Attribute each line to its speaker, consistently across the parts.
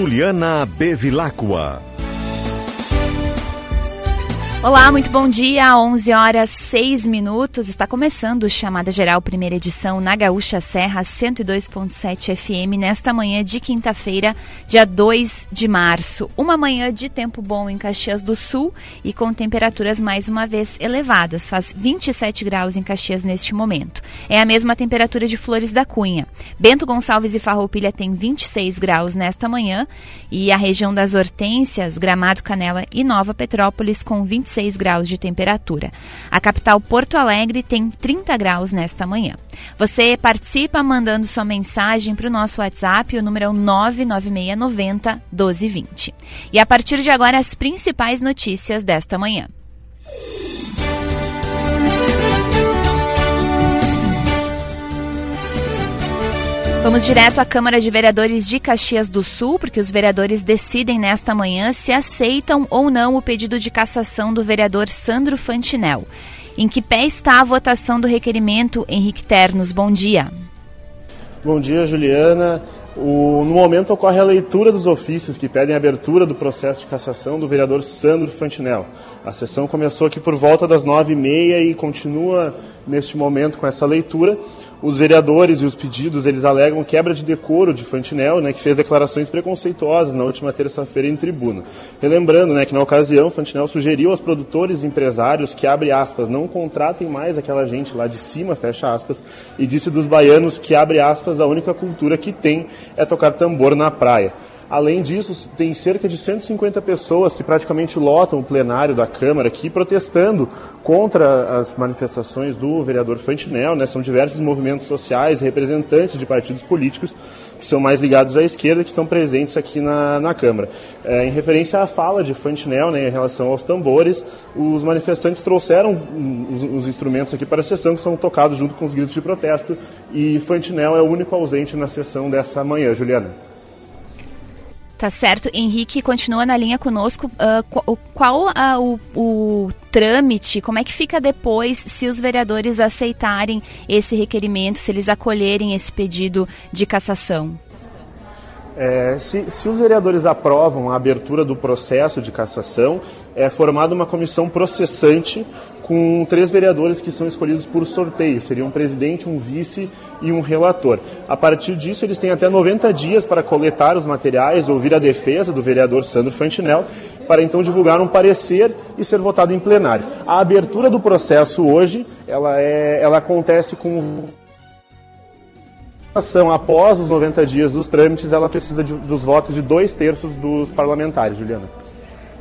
Speaker 1: Juliana Bevilacqua.
Speaker 2: Olá, muito bom dia. 11 horas 6 minutos. Está começando Chamada Geral, primeira edição na Gaúcha Serra 102.7 FM, nesta manhã de quinta-feira, dia 2 de março. Uma manhã de tempo bom em Caxias do Sul e com temperaturas mais uma vez elevadas. Faz 27 graus em Caxias neste momento. É a mesma temperatura de Flores da Cunha. Bento Gonçalves e Farroupilha tem 26 graus nesta manhã e a região das Hortênsias, Gramado, Canela e Nova Petrópolis com 26 26 graus de temperatura. A capital Porto Alegre tem 30 graus nesta manhã. Você participa mandando sua mensagem para o nosso WhatsApp, o número é 99690 1220. E a partir de agora, as principais notícias desta manhã. Vamos direto à Câmara de Vereadores de Caxias do Sul, porque os vereadores decidem nesta manhã se aceitam ou não o pedido de cassação do vereador Sandro Fantinel. Em que pé está a votação do requerimento, Henrique Ternos? Bom dia.
Speaker 3: Bom dia, Juliana. O, no momento ocorre a leitura dos ofícios que pedem a abertura do processo de cassação do vereador Sandro Fantinel. A sessão começou aqui por volta das nove e meia e continua neste momento com essa leitura. Os vereadores e os pedidos, eles alegam quebra de decoro de Fantinel, né, que fez declarações preconceituosas na última terça-feira em tribuna. Relembrando né, que na ocasião, Fantinel sugeriu aos produtores e empresários que, abre aspas, não contratem mais aquela gente lá de cima, fecha aspas, e disse dos baianos que, abre aspas, a única cultura que tem é tocar tambor na praia. Além disso, tem cerca de 150 pessoas que praticamente lotam o plenário da Câmara aqui protestando contra as manifestações do vereador Fantinel. Né? São diversos movimentos sociais, representantes de partidos políticos que são mais ligados à esquerda que estão presentes aqui na, na Câmara. É, em referência à fala de Fantinel né, em relação aos tambores, os manifestantes trouxeram os, os instrumentos aqui para a sessão que são tocados junto com os gritos de protesto e Fantinel é o único ausente na sessão dessa manhã. Juliana.
Speaker 2: Tá certo. Henrique continua na linha conosco. Uh, qual uh, o, o trâmite, como é que fica depois se os vereadores aceitarem esse requerimento, se eles acolherem esse pedido de cassação?
Speaker 3: É, se, se, os vereadores aprovam a abertura do processo de cassação, é formada uma comissão processante com três vereadores que são escolhidos por sorteio. Seria um presidente, um vice e um relator. A partir disso, eles têm até 90 dias para coletar os materiais, ouvir a defesa do vereador Sandro Fantinel, para então divulgar um parecer e ser votado em plenário. A abertura do processo hoje, ela, é, ela acontece com após os 90 dias dos trâmites, ela precisa de, dos votos de dois terços dos parlamentares, Juliana.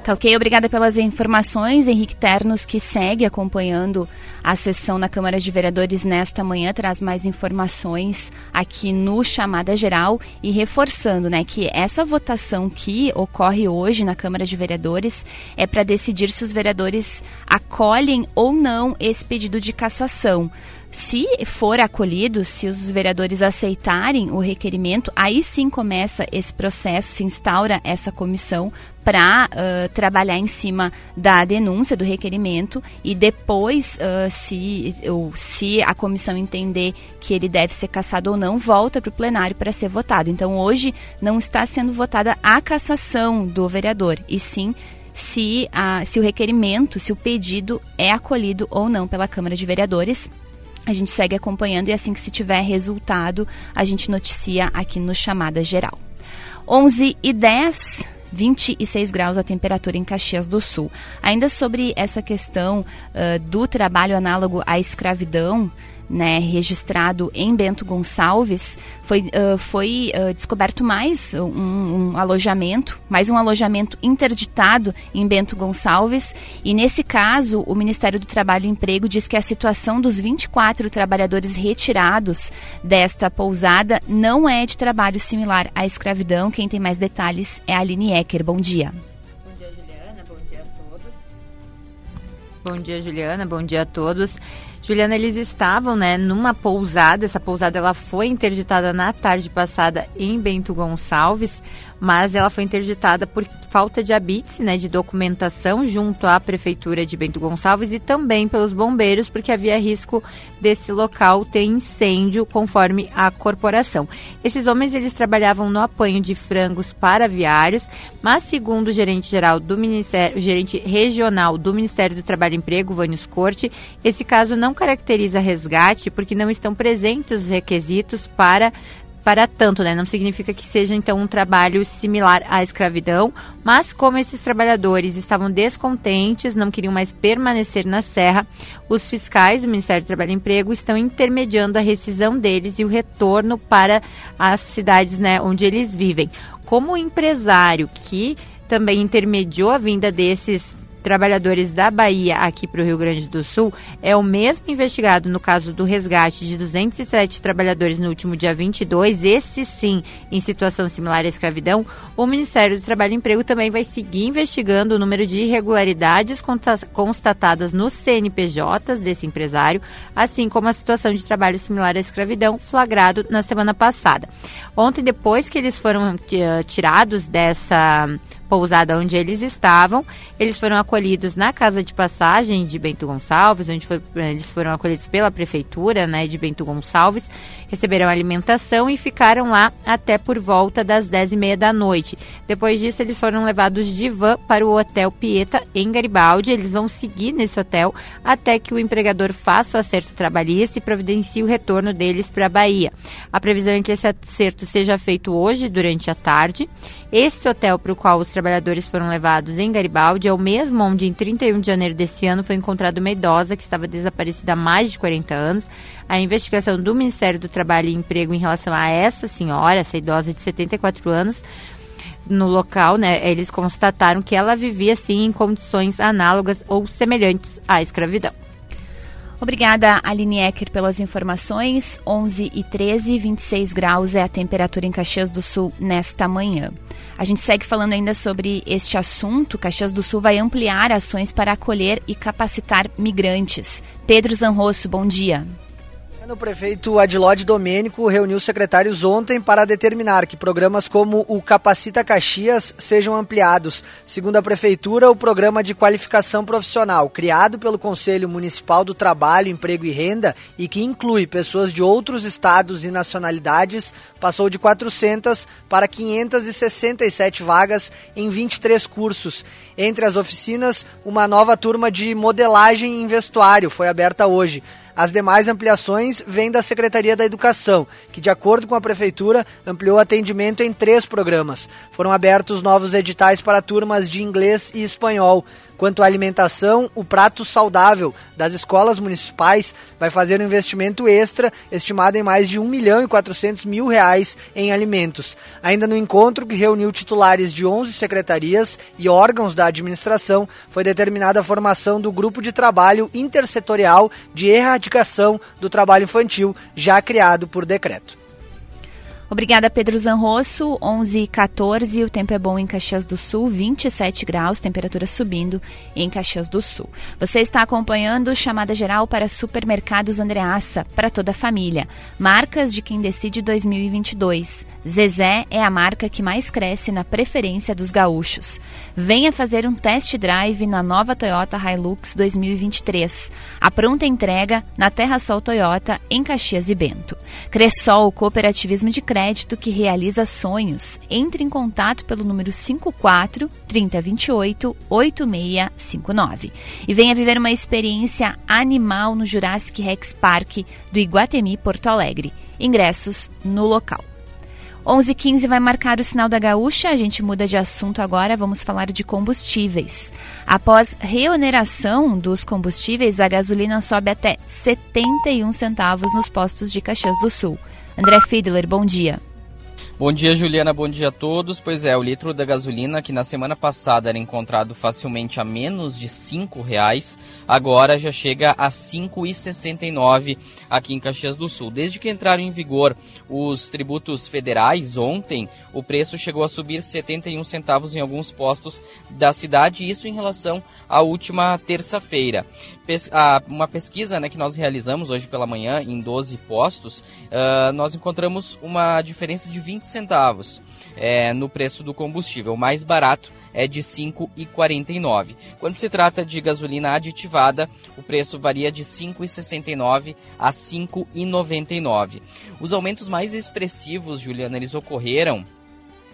Speaker 2: Tá ok, obrigada pelas informações. Henrique Ternos, que segue acompanhando a sessão na Câmara de Vereadores nesta manhã, traz mais informações aqui no Chamada Geral e reforçando né, que essa votação que ocorre hoje na Câmara de Vereadores é para decidir se os vereadores acolhem ou não esse pedido de cassação. Se for acolhido, se os vereadores aceitarem o requerimento, aí sim começa esse processo, se instaura essa comissão para uh, trabalhar em cima da denúncia do requerimento e depois, uh, se, ou, se a comissão entender que ele deve ser cassado ou não, volta para o plenário para ser votado. Então, hoje não está sendo votada a cassação do vereador, e sim se, a, se o requerimento, se o pedido é acolhido ou não pela Câmara de Vereadores. A gente segue acompanhando e assim que se tiver resultado, a gente noticia aqui no Chamada Geral. 11 e 10, 26 graus a temperatura em Caxias do Sul. Ainda sobre essa questão uh, do trabalho análogo à escravidão, né, registrado em Bento Gonçalves, foi, uh, foi uh, descoberto mais um, um, alojamento, mais um alojamento interditado em Bento Gonçalves. E nesse caso, o Ministério do Trabalho e Emprego diz que a situação dos 24 trabalhadores retirados desta pousada não é de trabalho similar à escravidão. Quem tem mais detalhes é a Aline Ecker. Bom dia.
Speaker 4: Bom dia, Juliana. Bom dia a todos. Bom dia, Juliana. Bom dia a todos eles estavam, né, numa pousada. Essa pousada ela foi interditada na tarde passada em Bento Gonçalves, mas ela foi interditada por falta de habite, né, de documentação junto à prefeitura de Bento Gonçalves e também pelos bombeiros, porque havia risco desse local ter incêndio, conforme a corporação. Esses homens eles trabalhavam no apanho de frangos para aviários, mas segundo o gerente geral do Ministério, gerente regional do Ministério do Trabalho e Emprego, Vânios Corte, esse caso não caracteriza resgate porque não estão presentes os requisitos para para tanto, né? Não significa que seja então um trabalho similar à escravidão, mas como esses trabalhadores estavam descontentes, não queriam mais permanecer na serra, os fiscais do Ministério do Trabalho e Emprego estão intermediando a rescisão deles e o retorno para as cidades, né, onde eles vivem. Como empresário que também intermediou a vinda desses trabalhadores da Bahia aqui para o Rio Grande do Sul é o mesmo investigado no caso do resgate de 207 trabalhadores no último dia 22, esse sim em situação similar à escravidão, o Ministério do Trabalho e Emprego também vai seguir investigando o número de irregularidades constatadas nos CNPJs desse empresário, assim como a situação de trabalho similar à escravidão flagrado na semana passada. Ontem, depois que eles foram eh, tirados dessa pousada onde eles estavam. Eles foram acolhidos na casa de passagem de Bento Gonçalves, onde foi, eles foram acolhidos pela prefeitura né, de Bento Gonçalves, receberam alimentação e ficaram lá até por volta das 10 e meia da noite. Depois disso, eles foram levados de van para o Hotel Pieta, em Garibaldi. Eles vão seguir nesse hotel até que o empregador faça o acerto trabalhista e providencie o retorno deles para a Bahia. A previsão é que esse acerto seja feito hoje, durante a tarde. Esse hotel para o qual os trabalhadores foram levados em Garibaldi é o mesmo onde, em 31 de janeiro desse ano, foi encontrada uma idosa que estava desaparecida há mais de 40 anos. A investigação do Ministério do Trabalho e Emprego em relação a essa senhora, essa idosa de 74 anos, no local, né, eles constataram que ela vivia sim em condições análogas ou semelhantes à escravidão.
Speaker 2: Obrigada, Aline Ecker, pelas informações. 11 e 13, 26 graus é a temperatura em Caxias do Sul nesta manhã. A gente segue falando ainda sobre este assunto. Caxias do Sul vai ampliar ações para acolher e capacitar migrantes. Pedro Zanrosso, bom dia.
Speaker 5: O prefeito Adilode Domênico reuniu secretários ontem para determinar que programas como o Capacita Caxias sejam ampliados. Segundo a prefeitura, o programa de qualificação profissional, criado pelo Conselho Municipal do Trabalho, Emprego e Renda e que inclui pessoas de outros estados e nacionalidades, passou de 400 para 567 vagas em 23 cursos. Entre as oficinas, uma nova turma de modelagem em vestuário foi aberta hoje. As demais ampliações vêm da Secretaria da Educação, que, de acordo com a Prefeitura, ampliou atendimento em três programas. Foram abertos novos editais para turmas de inglês e espanhol. Quanto à alimentação, o prato saudável das escolas municipais vai fazer um investimento extra estimado em mais de 1 milhão e 400 mil reais em alimentos. Ainda no encontro que reuniu titulares de 11 secretarias e órgãos da administração, foi determinada a formação do grupo de trabalho intersetorial de erradicação do trabalho infantil, já criado por decreto.
Speaker 2: Obrigada, Pedro Zanrosso. 11 e 14, o tempo é bom em Caxias do Sul, 27 graus, temperatura subindo em Caxias do Sul. Você está acompanhando chamada geral para Supermercados Andreaça, para toda a família. Marcas de quem decide 2022. Zezé é a marca que mais cresce na preferência dos gaúchos. Venha fazer um test drive na nova Toyota Hilux 2023. A pronta entrega na Terra Sol Toyota, em Caxias e Bento. Cressol, cooperativismo de crédito que realiza sonhos. Entre em contato pelo número 54 3028 8659 e venha viver uma experiência animal no Jurassic Rex Park do Iguatemi Porto Alegre. Ingressos no local. 11h15 vai marcar o sinal da gaúcha. A gente muda de assunto agora. Vamos falar de combustíveis. Após reoneração dos combustíveis, a gasolina sobe até 71 centavos nos postos de Caxias do Sul. André Fiedler, bom dia.
Speaker 6: Bom dia, Juliana. Bom dia a todos. Pois é, o litro da gasolina, que na semana passada era encontrado facilmente a menos de R$ reais, agora já chega a R$ 5,69 aqui em Caxias do Sul. Desde que entraram em vigor os tributos federais ontem, o preço chegou a subir 71 centavos em alguns postos da cidade, isso em relação à última terça-feira. Uma pesquisa né, que nós realizamos hoje pela manhã em 12 postos, uh, nós encontramos uma diferença de 20 centavos é, no preço do combustível. O mais barato é de R$ 5,49. Quando se trata de gasolina aditivada, o preço varia de R$ 5,69 a R$ 5,99. Os aumentos mais expressivos, Juliana, eles ocorreram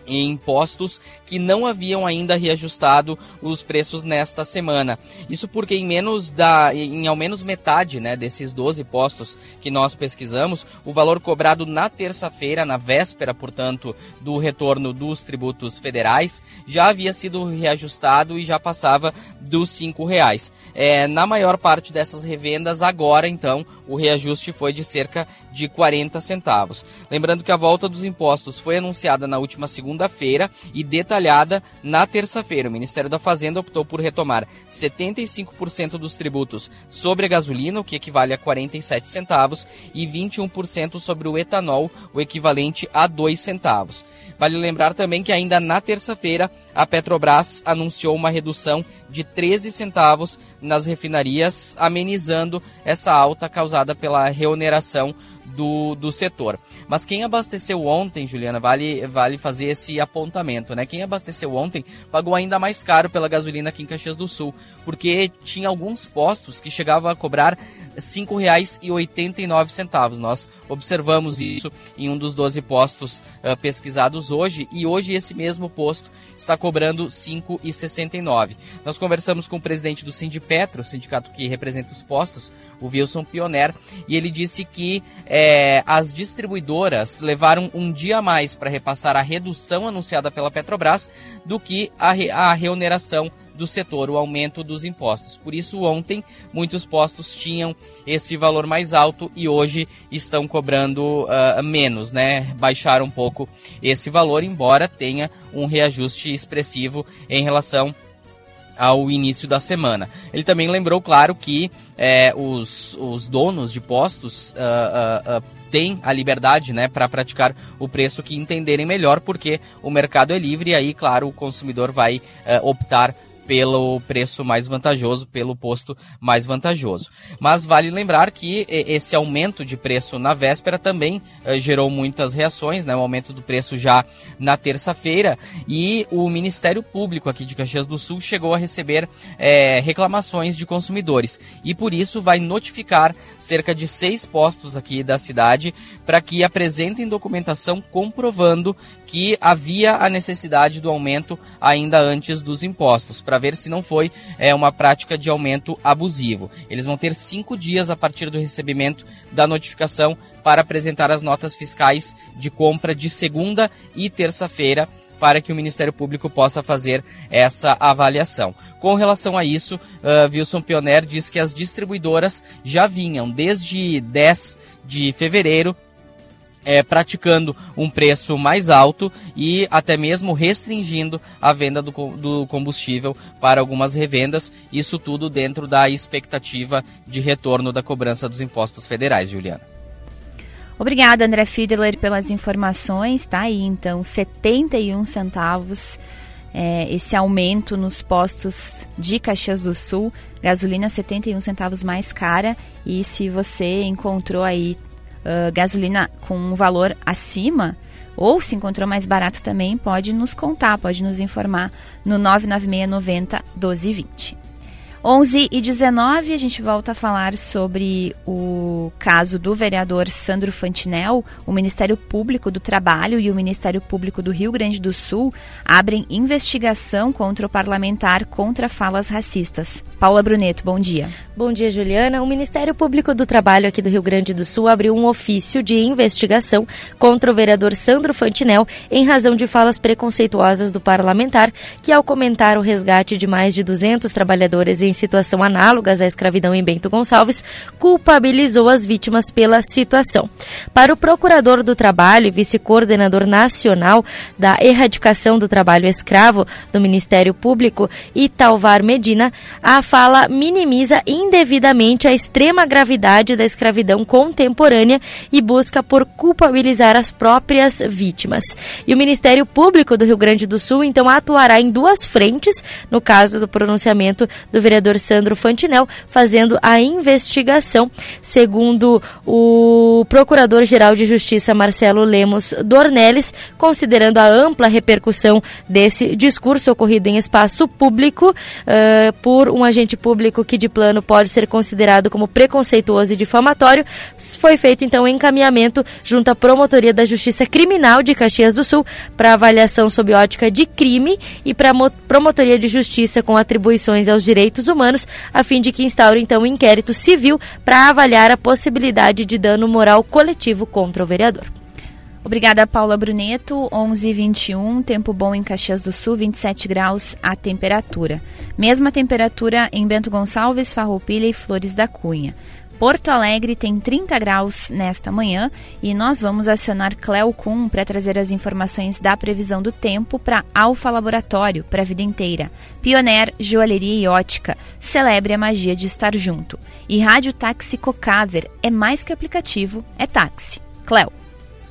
Speaker 6: em impostos que não haviam ainda reajustado os preços nesta semana. Isso porque em menos da em ao menos metade, né, desses 12 postos que nós pesquisamos, o valor cobrado na terça-feira, na véspera, portanto, do retorno dos tributos federais, já havia sido reajustado e já passava dos cinco reais. É, na maior parte dessas revendas, agora então, o reajuste foi de cerca de 40 centavos. Lembrando que a volta dos impostos foi anunciada na última segunda-feira e detalhada na terça-feira. O Ministério da Fazenda optou por retomar 75% dos tributos sobre a gasolina, o que equivale a 47 centavos, e 21% sobre o etanol, o equivalente a 2 centavos. Vale lembrar também que ainda na terça-feira a Petrobras anunciou uma redução de 13 centavos nas refinarias, amenizando essa alta causada pela reoneração do, do setor. Mas quem abasteceu ontem, Juliana, vale, vale fazer esse apontamento, né? Quem abasteceu ontem pagou ainda mais caro pela gasolina aqui em Caxias do Sul, porque tinha alguns postos que chegavam a cobrar R$ 5,89. Nós observamos isso em um dos 12 postos uh, pesquisados hoje, e hoje esse mesmo posto está cobrando R$ 5,69. Nós conversamos com o presidente do Sindipetro, o sindicato que representa os postos, o Wilson Pioner, e ele disse que é, as distribuidoras levaram um dia a mais para repassar a redução anunciada pela Petrobras do que a, re, a reoneração do setor, o aumento dos impostos. Por isso, ontem, muitos postos tinham esse valor mais alto e hoje estão cobrando uh, menos, né? Baixaram um pouco esse valor, embora tenha um reajuste expressivo em relação ao início da semana. Ele também lembrou, claro, que é, os, os donos de postos uh, uh, uh, têm a liberdade né, para praticar o preço que entenderem melhor, porque o mercado é livre e aí, claro, o consumidor vai optar pelo preço mais vantajoso, pelo posto mais vantajoso. Mas vale lembrar que esse aumento de preço na véspera também eh, gerou muitas reações, né? O aumento do preço já na terça-feira e o Ministério Público aqui de Caxias do Sul chegou a receber eh, reclamações de consumidores e por isso vai notificar cerca de seis postos aqui da cidade para que apresentem documentação comprovando que havia a necessidade do aumento ainda antes dos impostos, para ver se não foi é, uma prática de aumento abusivo. Eles vão ter cinco dias a partir do recebimento da notificação para apresentar as notas fiscais de compra de segunda e terça-feira para que o Ministério Público possa fazer essa avaliação. Com relação a isso, uh, Wilson Pioner diz que as distribuidoras já vinham desde 10 de fevereiro é, praticando um preço mais alto e até mesmo restringindo a venda do, do combustível para algumas revendas, isso tudo dentro da expectativa de retorno da cobrança dos impostos federais, Juliana.
Speaker 2: Obrigada, André Fiedler, pelas informações. Tá aí, então, 71 centavos é, esse aumento nos postos de Caxias do Sul. Gasolina 71 centavos mais cara. E se você encontrou aí uh, gasolina com um valor acima, ou se encontrou mais barato também, pode nos contar, pode nos informar no 996 90 1220. 11 e 19, a gente volta a falar sobre o caso do vereador Sandro Fantinel. O Ministério Público do Trabalho e o Ministério Público do Rio Grande do Sul abrem investigação contra o parlamentar contra falas racistas. Paula Bruneto, bom dia.
Speaker 7: Bom dia, Juliana. O Ministério Público do Trabalho aqui do Rio Grande do Sul abriu um ofício de investigação contra o vereador Sandro Fantinel em razão de falas preconceituosas do parlamentar que, ao comentar o resgate de mais de 200 trabalhadores em situação análogas à escravidão em Bento Gonçalves, culpabilizou as vítimas pela situação. Para o procurador do trabalho e vice-coordenador nacional da erradicação do trabalho escravo do Ministério Público, Italvar Medina, a fala minimiza indevidamente a extrema gravidade da escravidão contemporânea e busca por culpabilizar as próprias vítimas. E o Ministério Público do Rio Grande do Sul, então, atuará em duas frentes, no caso do pronunciamento do vereador Sandro Fantinel, fazendo a investigação, segundo o Procurador-Geral de Justiça Marcelo Lemos Dornelles, considerando a ampla repercussão desse discurso ocorrido em espaço público uh, por um agente público que de plano pode ser considerado como preconceituoso e difamatório, foi feito então um encaminhamento junto à Promotoria da Justiça Criminal de Caxias do Sul para avaliação sob ótica de crime e para a Promotoria de Justiça com atribuições aos direitos humanos, a fim de que instaure então um inquérito civil para avaliar a possibilidade de dano moral coletivo contra o vereador.
Speaker 2: Obrigada, Paula Bruneto. 11:21, tempo bom em Caxias do Sul, 27 graus a temperatura. Mesma temperatura em Bento Gonçalves, Farroupilha e Flores da Cunha. Porto Alegre tem 30 graus nesta manhã e nós vamos acionar Cleo Kuhn para trazer as informações da previsão do tempo para Alfa Laboratório, para a vida inteira. Pioneer Joalheria e Ótica, celebre a magia de estar junto. E Rádio Táxi Cocaver, é mais que aplicativo, é táxi. Cleo.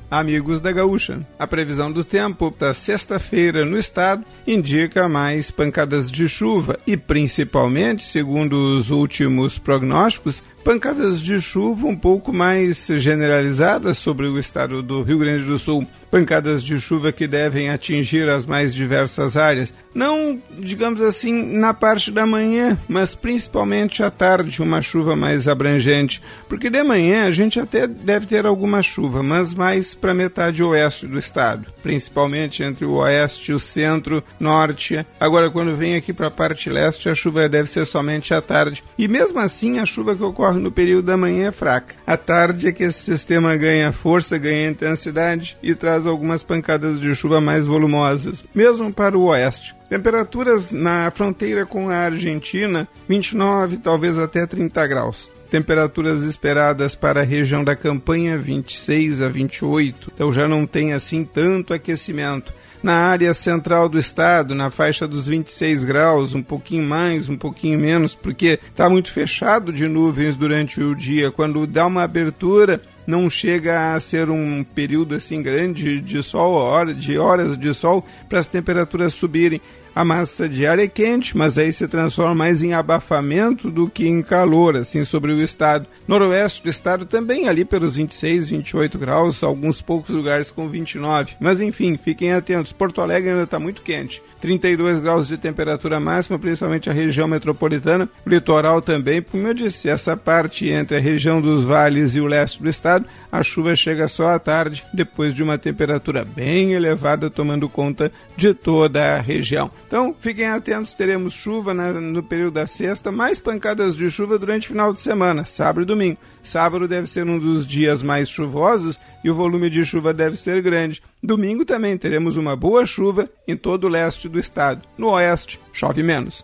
Speaker 8: Amigos da Gaúcha, a previsão do tempo para sexta-feira no estado indica mais pancadas de chuva e, principalmente, segundo os últimos prognósticos, pancadas de chuva um pouco mais generalizadas sobre o estado do Rio Grande do Sul. Pancadas de chuva que devem atingir as mais diversas áreas. Não, digamos assim, na parte da manhã, mas principalmente à tarde, uma chuva mais abrangente. Porque de manhã a gente até deve ter alguma chuva, mas mais para metade oeste do estado. Principalmente entre o oeste, o centro, norte. Agora, quando vem aqui para a parte leste, a chuva deve ser somente à tarde. E mesmo assim, a chuva que ocorre no período da manhã é fraca. À tarde é que esse sistema ganha força, ganha intensidade e traz algumas pancadas de chuva mais volumosas, mesmo para o oeste. Temperaturas na fronteira com a Argentina, 29, talvez até 30 graus. Temperaturas esperadas para a região da campanha, 26 a 28. Então já não tem assim tanto aquecimento na área central do estado, na faixa dos 26 graus, um pouquinho mais, um pouquinho menos, porque está muito fechado de nuvens durante o dia. Quando dá uma abertura, não chega a ser um período assim grande de sol, de horas de sol, para as temperaturas subirem. A massa de ar é quente, mas aí se transforma mais em abafamento do que em calor, assim, sobre o estado. Noroeste do estado também ali pelos 26, 28 graus, alguns poucos lugares com 29. Mas enfim, fiquem atentos. Porto Alegre ainda está muito quente. 32 graus de temperatura máxima, principalmente a região metropolitana, litoral também. Como eu disse, essa parte entre a região dos vales e o leste do estado, a chuva chega só à tarde, depois de uma temperatura bem elevada, tomando conta de toda a região. Então, fiquem atentos, teremos chuva no período da sexta, mais pancadas de chuva durante o final de semana, sábado e domingo. Sábado deve ser um dos dias mais chuvosos e o volume de chuva deve ser grande. Domingo também teremos uma boa chuva em todo o leste do estado. No oeste, chove menos.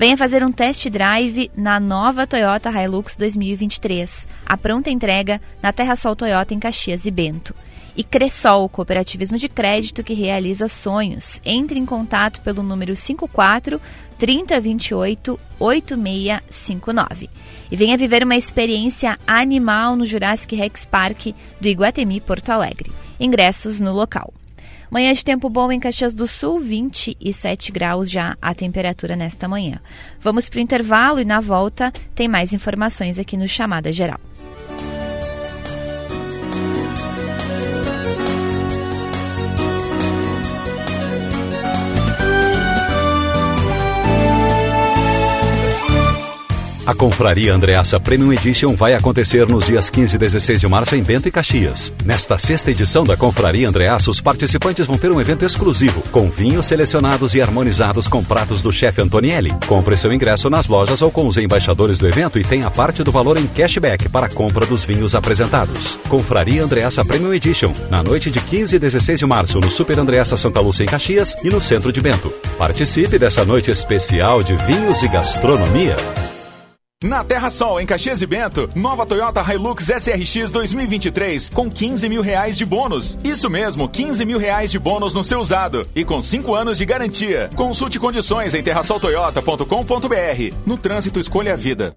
Speaker 2: Venha fazer um test drive na nova Toyota Hilux 2023. A pronta entrega na Terra Sol Toyota em Caxias e Bento. E Cressol, cooperativismo de crédito que realiza sonhos. Entre em contato pelo número 54 3028 8659. E venha viver uma experiência animal no Jurassic Rex Park do Iguatemi Porto Alegre. Ingressos no local. Manhã de tempo bom em Caxias do Sul, 27 graus já a temperatura nesta manhã. Vamos para o intervalo e na volta tem mais informações aqui no Chamada Geral.
Speaker 9: A Confraria Andreassa Premium Edition vai acontecer nos dias 15 e 16 de março em Bento e Caxias. Nesta sexta edição da Confraria Andreassa, os participantes vão ter um evento exclusivo, com vinhos selecionados e harmonizados com pratos do chefe Antonielli. Compre seu ingresso nas lojas ou com os embaixadores do evento e tenha parte do valor em cashback para a compra dos vinhos apresentados. Confraria Andreassa Premium Edition, na noite de 15 e 16 de março, no Super Andreassa Santa Lúcia em Caxias e no centro de Bento. Participe dessa noite especial de vinhos e gastronomia.
Speaker 10: Na Terra Sol, em Caxias e Bento, nova Toyota Hilux SRX 2023 com 15 mil reais de bônus. Isso mesmo, 15 mil reais de bônus no seu usado e com 5 anos de garantia. Consulte condições em terrasoltoyota.com.br. No trânsito, escolha a vida.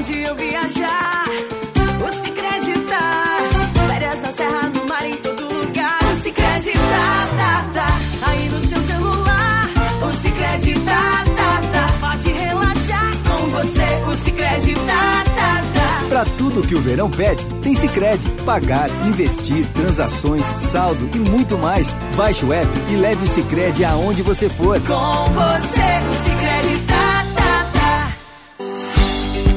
Speaker 11: Onde eu viajar, o Cicred tá. Férias na serra, no mar, em todo lugar. O Cicred tá, tá, tá. Aí no seu celular, o Cicred tá, tá, tá. Pode relaxar com você, o Cicred tá, tá, tá.
Speaker 12: Pra tudo que o verão pede, tem Cicred. Pagar, investir, transações, saldo e muito mais. Baixe o app e leve o Cicred aonde você for.
Speaker 11: Com você, o Cicred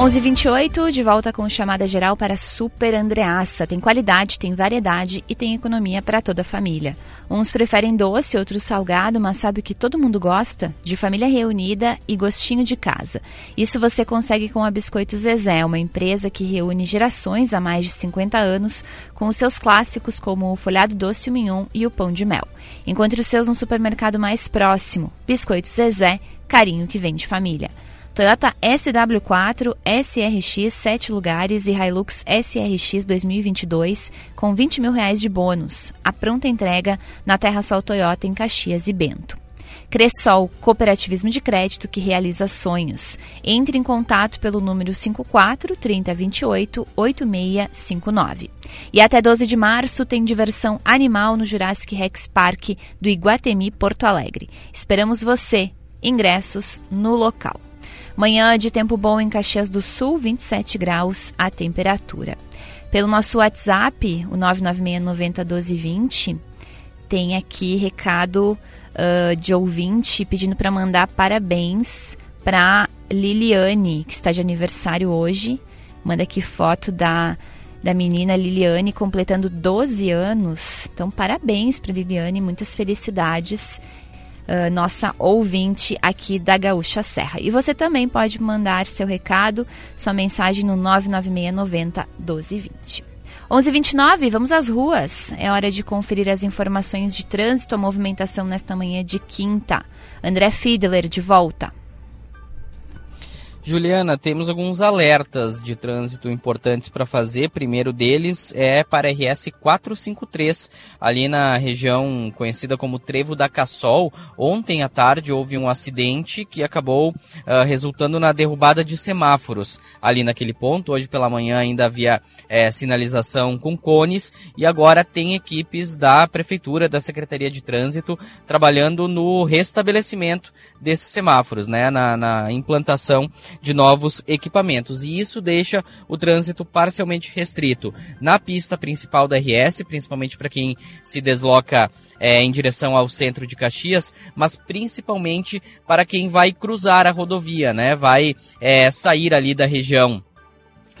Speaker 2: 11:28 de volta com chamada geral para Super Andreassa. Tem qualidade, tem variedade e tem economia para toda a família. Uns preferem doce, outros salgado, mas sabe o que todo mundo gosta? De família reunida e gostinho de casa. Isso você consegue com a Biscoito Zezé, uma empresa que reúne gerações há mais de 50 anos com os seus clássicos como o folhado doce, o mignon e o pão de mel. Encontre os seus no supermercado mais próximo. Biscoito Zezé, carinho que vem de família. Toyota SW4, SRX 7 lugares e Hilux SRX 2022 com 20 mil reais de bônus. A pronta entrega na Terra Sol Toyota em Caxias e Bento. Cressol, cooperativismo de crédito que realiza sonhos. Entre em contato pelo número 54 3028 8659. E até 12 de março tem diversão animal no Jurassic Rex Park do Iguatemi Porto Alegre. Esperamos você. Ingressos no local. Manhã de tempo bom em Caxias do Sul, 27 graus a temperatura. Pelo nosso WhatsApp, o 996901220, tem aqui recado uh, de ouvinte pedindo para mandar parabéns para Liliane, que está de aniversário hoje. Manda aqui foto da, da menina Liliane completando 12 anos. Então, parabéns para Liliane, muitas felicidades uh, nossa ouvinte aqui da Gaúcha Serra. E você também pode mandar seu recado, sua mensagem no 99690 1220. 11:29, vamos às ruas. É hora de conferir as informações de trânsito, a movimentação nesta manhã de quinta. André Fiedler de volta.
Speaker 6: Juliana, temos alguns alertas de trânsito importantes para fazer. Primeiro deles é para RS 453, ali na região conhecida como Trevo da Cassol. Ontem à tarde houve um acidente que acabou uh, resultando na derrubada de semáforos ali naquele ponto. Hoje pela manhã ainda havia é, sinalização com cones e agora tem equipes da Prefeitura, da Secretaria de Trânsito, trabalhando no restabelecimento desses semáforos, né, na, na implantação de novos equipamentos. E isso deixa o trânsito parcialmente restrito na pista principal da RS, principalmente para quem se desloca é, em direção ao centro de Caxias, mas principalmente para quem vai cruzar a rodovia, né? Vai é, sair ali da região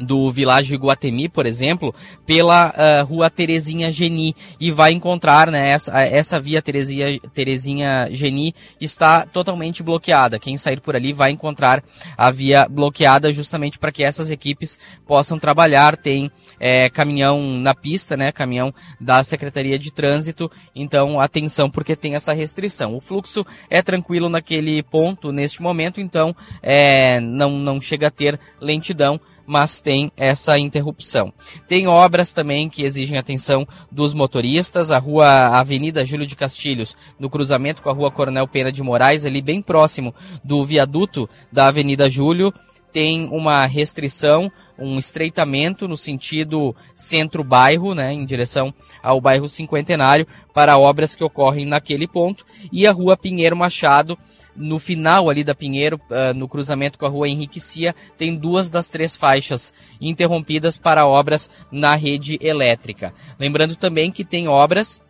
Speaker 6: do Világio Iguatemi, por exemplo, pela uh, rua Terezinha Geni e vai encontrar, né, essa, essa via Terezinha, Terezinha Geni está totalmente bloqueada. Quem sair por ali vai encontrar a via bloqueada justamente para que essas equipes possam trabalhar. Tem é, caminhão na pista, né, caminhão da Secretaria de Trânsito, então atenção porque tem essa restrição. O fluxo é tranquilo naquele ponto neste momento, então é, não, não chega a ter lentidão mas tem essa interrupção. Tem obras também que exigem atenção dos motoristas. A rua Avenida Júlio de Castilhos, no cruzamento com a rua Coronel Pena de Moraes, ali bem próximo do viaduto da Avenida Júlio, tem uma restrição, um estreitamento no sentido centro-bairro, né, em direção ao bairro Cinquentenário, para obras que ocorrem naquele ponto. E a rua Pinheiro Machado, no final ali da Pinheiro, uh, no cruzamento com a rua Henrique Cia, tem duas das três faixas interrompidas para obras na rede elétrica. Lembrando também que tem obras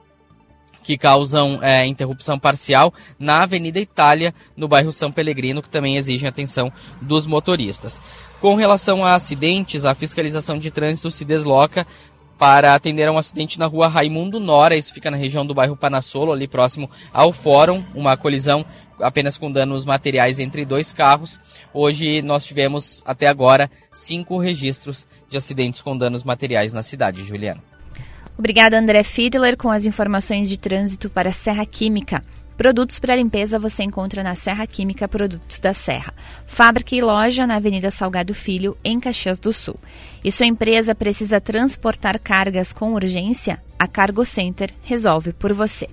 Speaker 6: que causam é, interrupção parcial na Avenida Itália, no bairro São Pellegrino, que também exigem atenção dos motoristas. Com relação a acidentes, a fiscalização de trânsito se desloca para atender a um acidente na rua Raimundo Nora, isso fica na região do bairro Panassolo, ali próximo ao Fórum, uma colisão apenas com danos materiais entre dois carros. Hoje nós tivemos, até agora, cinco registros de acidentes com danos materiais na cidade, Juliana.
Speaker 2: Obrigada, André Fiedler, com as informações de trânsito para Serra Química. Produtos para limpeza você encontra na Serra Química Produtos da Serra. Fábrica e loja na Avenida Salgado Filho, em Caxias do Sul. E sua empresa precisa transportar cargas com urgência? A Cargo Center resolve por você.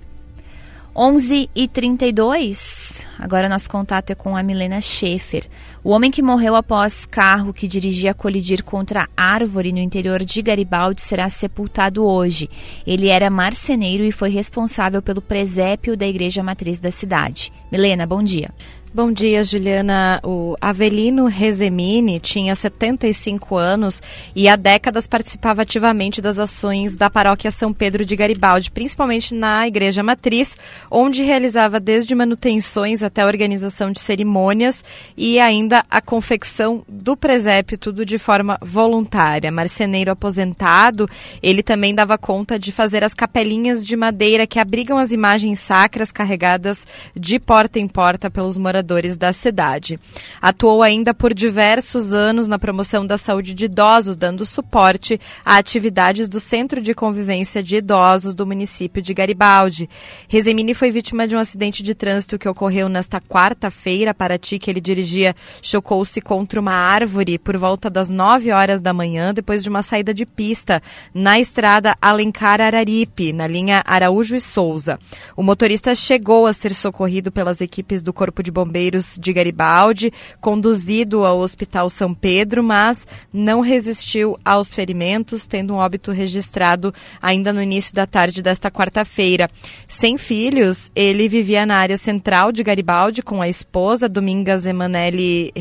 Speaker 2: 11 e 32. Agora nosso contato é com a Milena Schaefer. O homem que morreu após carro que dirigia colidir contra árvore no interior de Garibaldi será sepultado hoje. Ele era marceneiro e foi responsável pelo presépio da igreja matriz da cidade. Milena, bom dia.
Speaker 13: Bom dia, Juliana. O Avelino Rezemini tinha 75 anos e há décadas participava ativamente das ações da paróquia São Pedro de Garibaldi, principalmente na Igreja Matriz, onde realizava desde manutenções até a organização de cerimônias e ainda a confecção do presépio, tudo de forma voluntária. Marceneiro aposentado, ele também dava conta de fazer as capelinhas de madeira que abrigam as imagens sacras carregadas de porta em porta pelos moradores da cidade. Atuou ainda por diversos anos na promoção da saúde de idosos, dando suporte a atividades do Centro de Convivência de Idosos do município de Garibaldi. Rezemini foi vítima de um acidente de trânsito que ocorreu nesta quarta-feira. Paraty, que ele dirigia, chocou-se contra uma árvore por volta das 9 horas da manhã, depois de uma saída de pista na estrada Alencar Araripe, na linha Araújo e Souza. O motorista chegou a ser socorrido pelas equipes do Corpo de Bombeiros Bombeiros de Garibaldi, conduzido ao Hospital São Pedro, mas não resistiu aos ferimentos, tendo um óbito registrado ainda no início da tarde desta quarta-feira. Sem filhos, ele vivia na área central de Garibaldi com a esposa, Domingas Emanuele,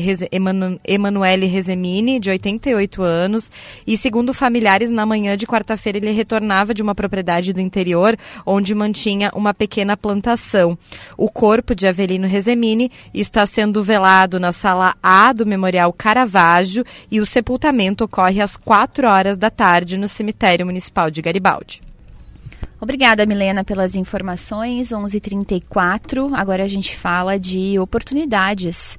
Speaker 13: Rezemini, de 88 anos, e segundo familiares, na manhã de quarta-feira ele retornava de uma propriedade do interior, onde mantinha uma pequena plantação. O corpo de Avelino Rezemini está sendo velado na sala A do Memorial Caravaggio e o sepultamento ocorre às 4 horas da tarde no cemitério municipal de Garibaldi.
Speaker 2: Obrigada, Milena, pelas informações. 11:34. Agora a gente fala de oportunidades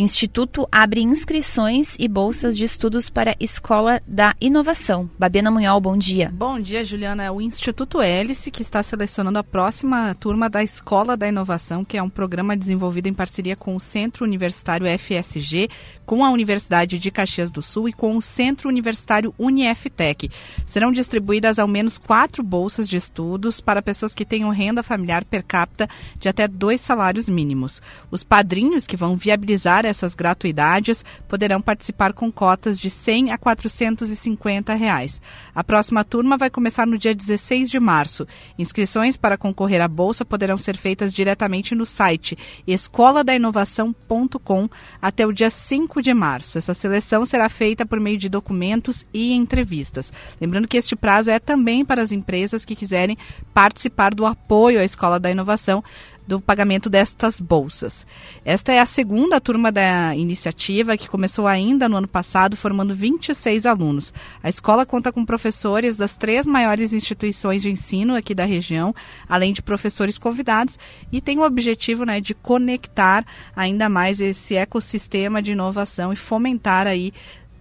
Speaker 2: Instituto abre inscrições e bolsas de estudos para Escola da Inovação. Babiana Munhol, bom dia.
Speaker 14: Bom dia, Juliana. É o Instituto Hélice que está selecionando a próxima turma da Escola da Inovação, que é um programa desenvolvido em parceria com o Centro Universitário FSG, com a Universidade de Caxias do Sul e com o Centro Universitário Uniftec. Serão distribuídas ao menos quatro bolsas de estudos para pessoas que tenham renda familiar per capita de até dois salários mínimos. Os padrinhos que vão viabilizar essas gratuidades poderão participar com cotas de 100 a 450 reais. A próxima turma vai começar no dia 16 de março. Inscrições para concorrer à bolsa poderão ser feitas diretamente no site escoladainovação.com até o dia 5 de março. Essa seleção será feita por meio de documentos e entrevistas. Lembrando que este prazo é também para as empresas que quiserem participar do apoio à Escola da Inovação do pagamento destas bolsas. Esta é a segunda turma da iniciativa, que começou ainda no ano passado, formando 26 alunos. A escola conta com professores das três maiores instituições de ensino aqui da região, além de professores convidados, e tem o objetivo né, de conectar ainda mais esse ecossistema de inovação e fomentar aí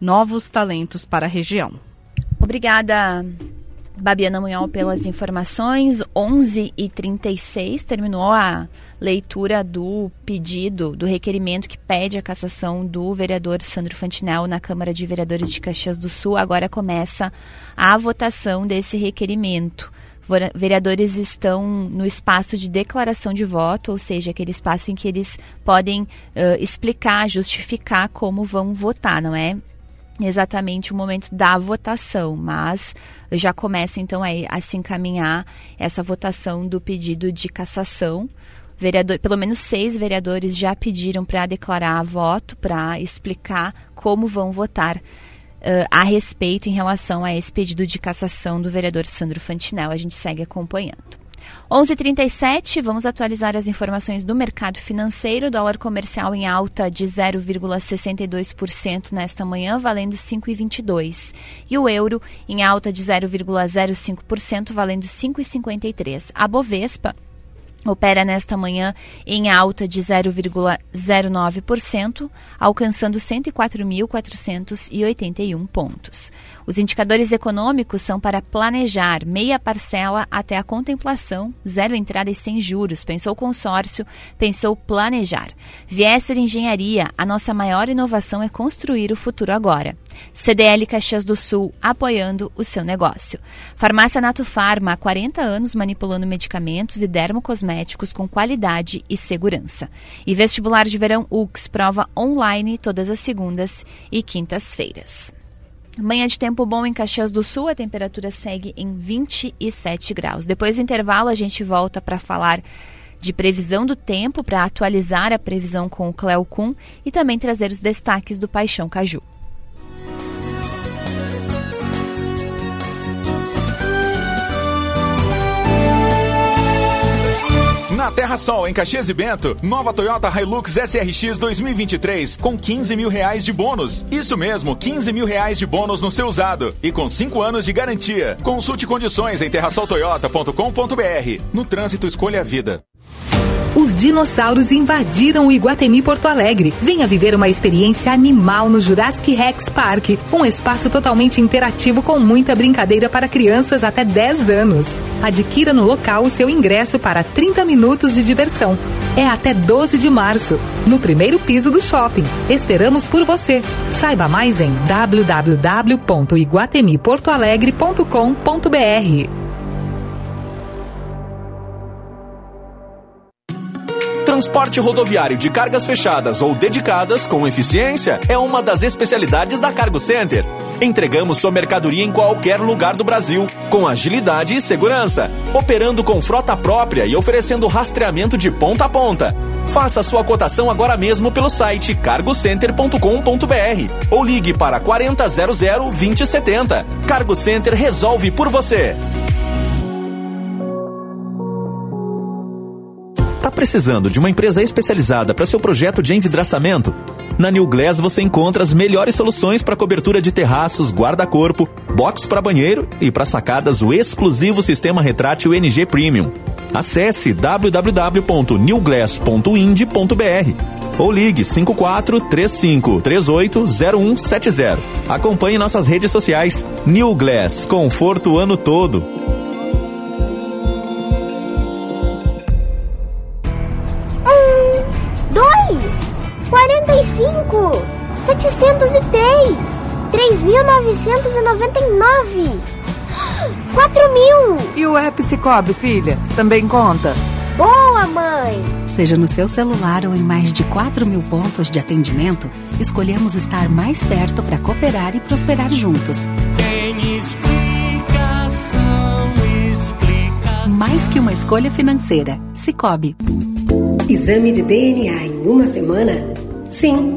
Speaker 14: novos talentos para a região.
Speaker 2: Obrigada, Babiana Munhol pelas informações. 11h36 terminou a leitura do pedido, do requerimento que pede a cassação do vereador Sandro Fantinel na Câmara de Vereadores de Caxias do Sul. Agora começa a votação desse requerimento. Vereadores estão no espaço de declaração de voto, ou seja, aquele espaço em que eles podem uh, explicar, justificar como vão votar, não é? Exatamente o momento da votação, mas já começa então a, a se encaminhar essa votação do pedido de cassação. Vereador, pelo menos seis vereadores já pediram para declarar voto, para explicar como vão votar uh, a respeito em relação a esse pedido de cassação do vereador Sandro Fantinel. A gente segue acompanhando. 11:37 vamos atualizar as informações do mercado financeiro. Dólar comercial em alta de 0,62% nesta manhã, valendo 5,22. E o euro em alta de 0,05%, valendo 5,53. A Bovespa opera nesta manhã em alta de 0,09%, alcançando 104.481 pontos. Os indicadores econômicos são para planejar meia parcela até a contemplação, zero entrada e sem juros. Pensou consórcio, pensou planejar. Viesser Engenharia, a nossa maior inovação é construir o futuro agora. CDL Caxias do Sul, apoiando o seu negócio. Farmácia Nato Farma, há 40 anos manipulando medicamentos e dermocosméticos com qualidade e segurança. E vestibular de verão UX, prova online todas as segundas e quintas-feiras. Manhã de tempo bom em Caxias do Sul, a temperatura segue em 27 graus. Depois do intervalo, a gente volta para falar de previsão do tempo, para atualizar a previsão com o Cleo Kuhn e também trazer os destaques do Paixão Caju.
Speaker 10: Na Terra Sol, em Caxias e Bento, nova Toyota Hilux SRX 2023 com 15 mil reais de bônus. Isso mesmo, 15 mil reais de bônus no seu usado e com 5 anos de garantia. Consulte condições em terrasoltoyota.com.br. No trânsito, escolha a vida.
Speaker 15: Os dinossauros invadiram o Iguatemi Porto Alegre. Venha viver uma experiência animal no Jurassic Rex Park, um espaço totalmente interativo com muita brincadeira para crianças até 10 anos. Adquira no local o seu ingresso para 30 minutos de diversão. É até 12 de março, no primeiro piso do shopping. Esperamos por você. Saiba mais em www.iguatemiportoalegre.com.br.
Speaker 16: Transporte rodoviário de cargas fechadas ou dedicadas com eficiência é uma das especialidades da Cargo Center. Entregamos sua mercadoria em qualquer lugar do Brasil, com agilidade e segurança, operando com frota própria e oferecendo rastreamento de ponta a ponta. Faça sua cotação agora mesmo pelo site cargocenter.com.br ou ligue para 4000 2070. Cargo Center resolve por você. Tá precisando de uma empresa especializada para seu projeto de envidraçamento? Na New Glass você encontra as melhores soluções para cobertura de terraços, guarda-corpo, box para banheiro e para sacadas o exclusivo sistema retrátil NG Premium. Acesse www.newglass.ind.br ou ligue 54 35 38 0170. Acompanhe nossas redes sociais. New Glass, conforto o ano todo.
Speaker 17: 999! 4 mil! E
Speaker 18: o app Cicobi, filha? Também conta?
Speaker 17: Boa, mãe!
Speaker 19: Seja no seu celular ou em mais de 4 mil pontos de atendimento, escolhemos estar mais perto para cooperar e prosperar juntos.
Speaker 11: Tem explicação, explicação.
Speaker 19: Mais que uma escolha financeira. Cicobi.
Speaker 20: Exame de DNA em uma semana? Sim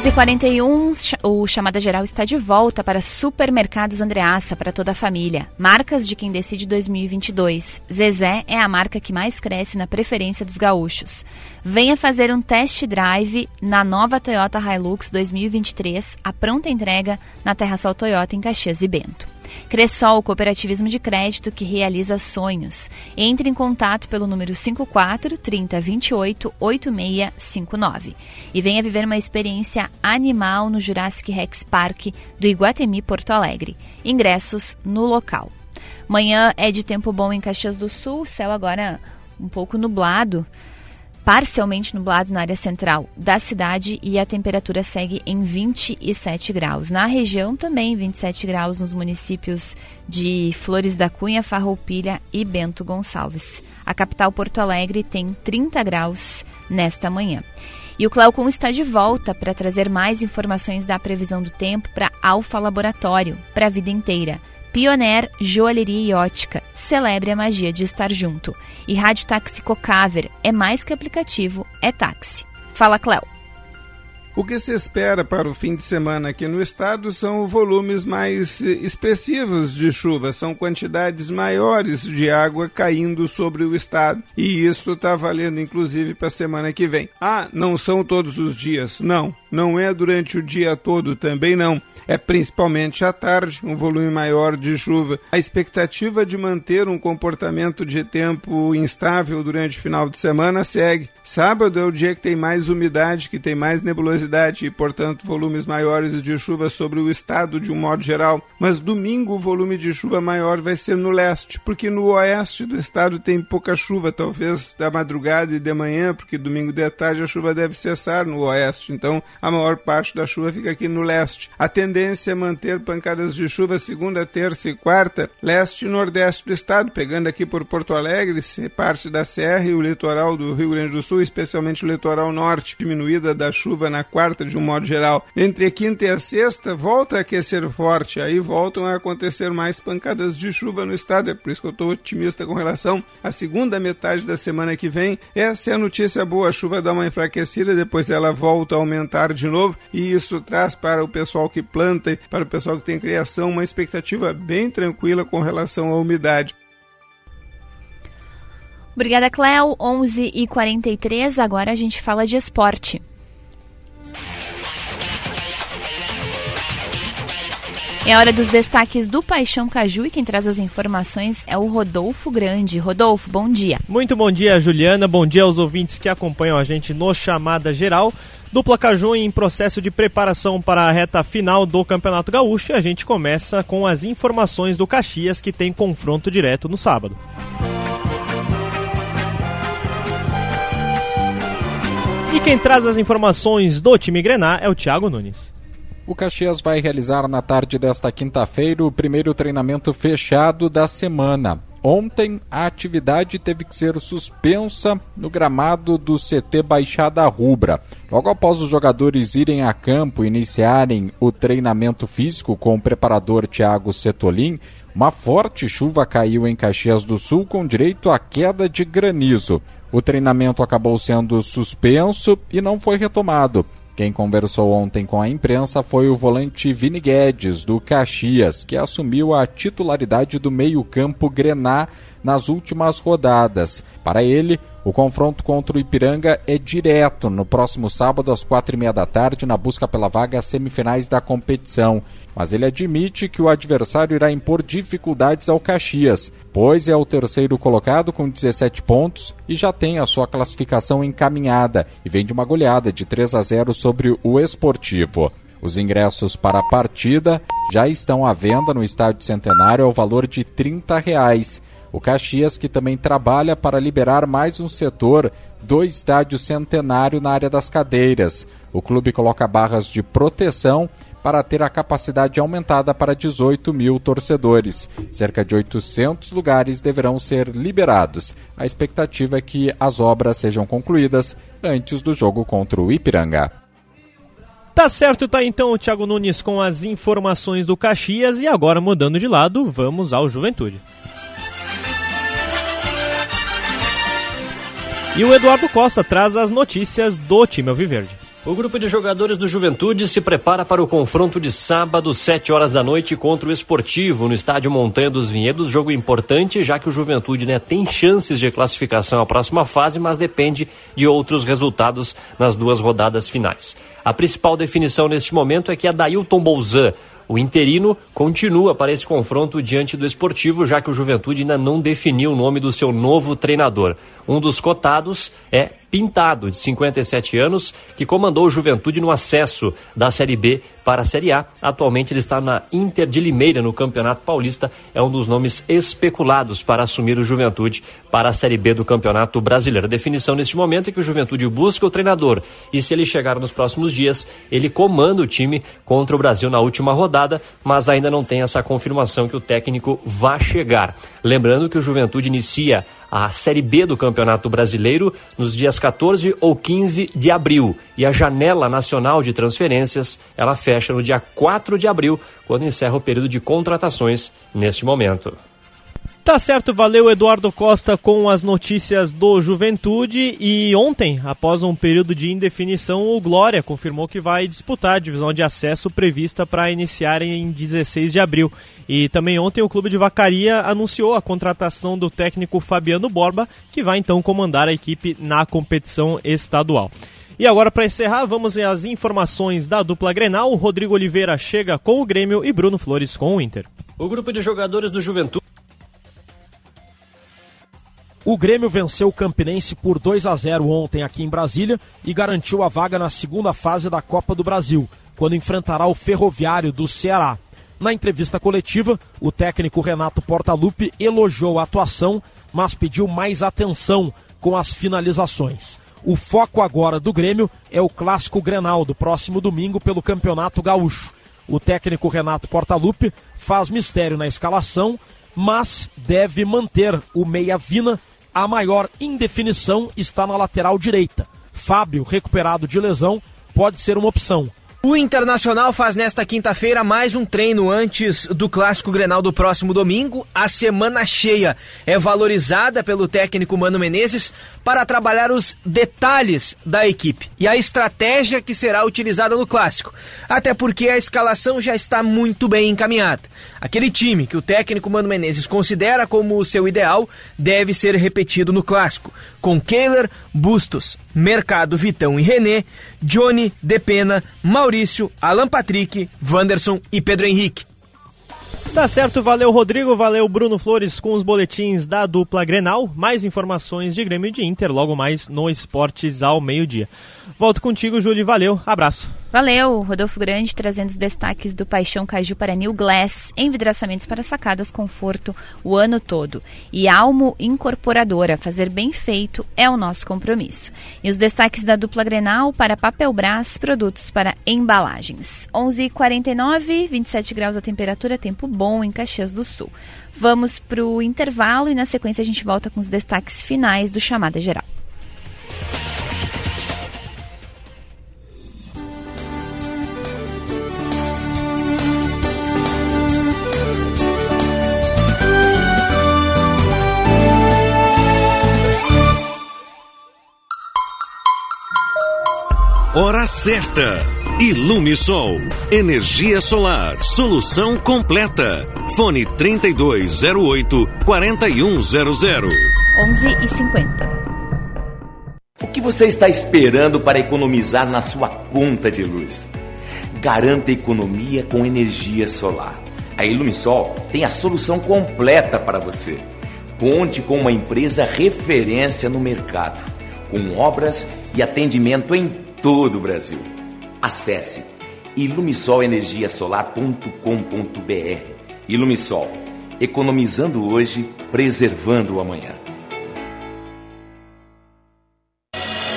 Speaker 2: 11:41 o chamada geral está de volta para Supermercados Andreaça para toda a família. Marcas de quem decide 2022. Zezé é a marca que mais cresce na preferência dos gaúchos. Venha fazer um test drive na nova Toyota Hilux 2023, a pronta entrega na Terra Sol Toyota em Caxias e Bento. Cressol, cooperativismo de crédito que realiza sonhos. Entre em contato pelo número 54 30 28 8659 e venha viver uma experiência animal no Jurassic Rex Park do Iguatemi Porto Alegre. Ingressos no local. Manhã é de tempo bom em Caxias do Sul, céu agora um pouco nublado parcialmente nublado na área central da cidade e a temperatura segue em 27 graus. Na região também 27 graus nos municípios de Flores da Cunha, Farroupilha e Bento Gonçalves. A capital Porto Alegre tem 30 graus nesta manhã. E o Cleocum está de volta para trazer mais informações da previsão do tempo para Alfa Laboratório, para a vida inteira. Pioneer Joalheria e Ótica. Celebre a magia de estar junto. E Rádio Táxi Cocaver. É mais que aplicativo, é táxi. Fala, Cléo.
Speaker 8: O que se espera para o fim de semana aqui no estado são volumes mais expressivos de chuva, são quantidades maiores de água caindo sobre o estado. E isso está valendo inclusive para a semana que vem. Ah, não são todos os dias. Não, não é durante o dia todo também não é principalmente à tarde, um volume maior de chuva. A expectativa de manter um comportamento de tempo instável durante o final de semana segue. Sábado é o dia que tem mais umidade, que tem mais nebulosidade e, portanto, volumes maiores de chuva sobre o estado de um modo geral. Mas domingo o volume de chuva maior vai ser no leste, porque no oeste do estado tem pouca chuva, talvez da madrugada e de manhã, porque domingo de tarde a chuva deve cessar no oeste. Então, a maior parte da chuva fica aqui no leste. A tendência tendência a manter pancadas de chuva segunda, terça e quarta, leste e nordeste do estado, pegando aqui por Porto Alegre, parte da Serra e o litoral do Rio Grande do Sul, especialmente o litoral norte, diminuída da chuva na quarta de um modo geral. Entre a quinta e a sexta, volta a aquecer forte, aí voltam a acontecer mais pancadas de chuva no estado, é por isso que eu estou otimista com relação à segunda metade da semana que vem. Essa é a notícia boa, a chuva dá uma enfraquecida, depois ela volta a aumentar de novo, e isso traz para o pessoal que planta planta, para o pessoal que tem criação, uma expectativa bem tranquila com relação à umidade.
Speaker 2: Obrigada, Cléo. 11 e 43 agora a gente fala de esporte. É hora dos destaques do Paixão Caju e quem traz as informações é o Rodolfo Grande. Rodolfo, bom dia.
Speaker 21: Muito bom dia, Juliana. Bom dia aos ouvintes que acompanham a gente no Chamada Geral. Dupla Caju em processo de preparação para a reta final do Campeonato Gaúcho e a gente começa com as informações do Caxias que tem confronto direto no sábado. E quem traz as informações do time Grená é o Thiago Nunes.
Speaker 22: O Caxias vai realizar na tarde desta quinta-feira o primeiro treinamento fechado da semana. Ontem, a atividade teve que ser suspensa no gramado do CT Baixada Rubra. Logo após os jogadores irem a campo e iniciarem o treinamento físico com o preparador Thiago Setolin, uma forte chuva caiu em Caxias do Sul com direito à queda de granizo. O treinamento acabou sendo suspenso e não foi retomado. Quem conversou ontem com a imprensa foi o volante Vini Guedes, do Caxias, que assumiu a titularidade do meio-campo Grená nas últimas rodadas. Para ele, o confronto contra o Ipiranga é direto no próximo sábado às quatro e meia da tarde na busca pela vaga às semifinais da competição. Mas ele admite que o adversário irá impor dificuldades ao Caxias, pois é o terceiro colocado com 17 pontos e já tem a sua classificação encaminhada e vem de uma goleada de 3 a 0 sobre o Esportivo. Os ingressos para a partida já estão à venda no Estádio Centenário ao valor de 30 reais. O Caxias, que também trabalha para liberar mais um setor do estádio centenário na área das cadeiras. O clube coloca barras de proteção para ter a capacidade aumentada para 18 mil torcedores. Cerca de 800 lugares deverão ser liberados. A expectativa é que as obras sejam concluídas antes do jogo contra o Ipiranga.
Speaker 21: Tá certo, tá então o Thiago Nunes com as informações do Caxias e agora mudando de lado, vamos ao Juventude. E o Eduardo Costa traz as notícias do time Alviverde.
Speaker 23: O grupo de jogadores do Juventude se prepara para o confronto de sábado, 7 horas da noite, contra o Esportivo, no estádio Montanha dos Vinhedos. Jogo importante, já que o Juventude né, tem chances de classificação à próxima fase, mas depende de outros resultados nas duas rodadas finais. A principal definição neste momento é que a Dailton Bolzan, o interino continua para esse confronto diante do esportivo, já que o Juventude ainda não definiu o nome do seu novo treinador. Um dos cotados é Pintado, de 57 anos, que comandou o Juventude no acesso da Série B para a Série A. Atualmente ele está na Inter de Limeira, no Campeonato Paulista. É um dos nomes especulados para assumir o Juventude para a Série B do Campeonato Brasileiro. A definição neste momento é que o Juventude busca o treinador e, se ele chegar nos próximos dias, ele comanda o time contra o Brasil na última rodada, mas ainda não tem essa confirmação que o técnico vai chegar. Lembrando que o Juventude inicia a Série B do Campeonato Brasileiro nos dias 14 ou 15 de abril. E a janela nacional de transferências, ela fecha no dia 4 de abril, quando encerra o período de contratações neste momento.
Speaker 21: Tá certo, valeu Eduardo Costa com as notícias do Juventude. E ontem, após um período de indefinição, o Glória confirmou que vai disputar a divisão de acesso prevista para iniciar em 16 de abril. E também ontem o clube de Vacaria anunciou a contratação do técnico Fabiano Borba, que vai então comandar a equipe na competição estadual. E agora, para encerrar, vamos as informações da dupla Grenal. Rodrigo Oliveira chega com o Grêmio e Bruno Flores com o Inter.
Speaker 23: O grupo de jogadores do Juventude
Speaker 24: o Grêmio venceu o Campinense por 2 a 0 ontem aqui em Brasília e garantiu a vaga na segunda fase da Copa do Brasil, quando enfrentará o Ferroviário do Ceará. Na entrevista coletiva, o técnico Renato Portaluppi elogiou a atuação, mas pediu mais atenção com as finalizações. O foco agora do Grêmio é o clássico Grenal do próximo domingo pelo Campeonato Gaúcho. O técnico Renato Portaluppi faz mistério na escalação, mas deve manter o meia Vina a maior indefinição está na lateral direita. Fábio, recuperado de lesão, pode ser uma opção.
Speaker 25: O Internacional faz nesta quinta-feira mais um treino antes do clássico Grenal do próximo domingo. A semana cheia é valorizada pelo técnico Mano Menezes para trabalhar os detalhes da equipe e a estratégia que será utilizada no clássico. Até porque a escalação já está muito bem encaminhada. Aquele time que o técnico Mano Menezes considera como o seu ideal deve ser repetido no clássico, com Kehler, Bustos, Mercado, Vitão e René, Johnny, Depena, Maurício, Alan Patrick, Wanderson e Pedro Henrique.
Speaker 21: Tá certo, valeu Rodrigo, valeu Bruno Flores com os boletins da dupla Grenal. Mais informações de Grêmio e de Inter logo mais no Esportes ao meio-dia. Volto contigo, Júlio, valeu, abraço.
Speaker 2: Valeu, Rodolfo Grande trazendo os destaques do Paixão Caju para New Glass, envidraçamentos para sacadas, conforto o ano todo. E Almo Incorporadora, fazer bem feito é o nosso compromisso. E os destaques da dupla Grenal para Papel Brás, produtos para embalagens. 11h49, 27 graus a temperatura, tempo bom em Caxias do Sul. Vamos para o intervalo e na sequência a gente volta com os destaques finais do Chamada Geral.
Speaker 26: Hora certa. Ilumisol, energia solar, solução completa. Fone 3208 4100.
Speaker 2: 11 e 50.
Speaker 27: O que você está esperando para economizar na sua conta de luz? Garanta economia com energia solar. A Ilumisol tem a solução completa para você. Conte com uma empresa referência no mercado, com obras e atendimento em todo o Brasil. Acesse ilumisolenergiasolar.com.br. Ilumisol, economizando hoje, preservando o amanhã.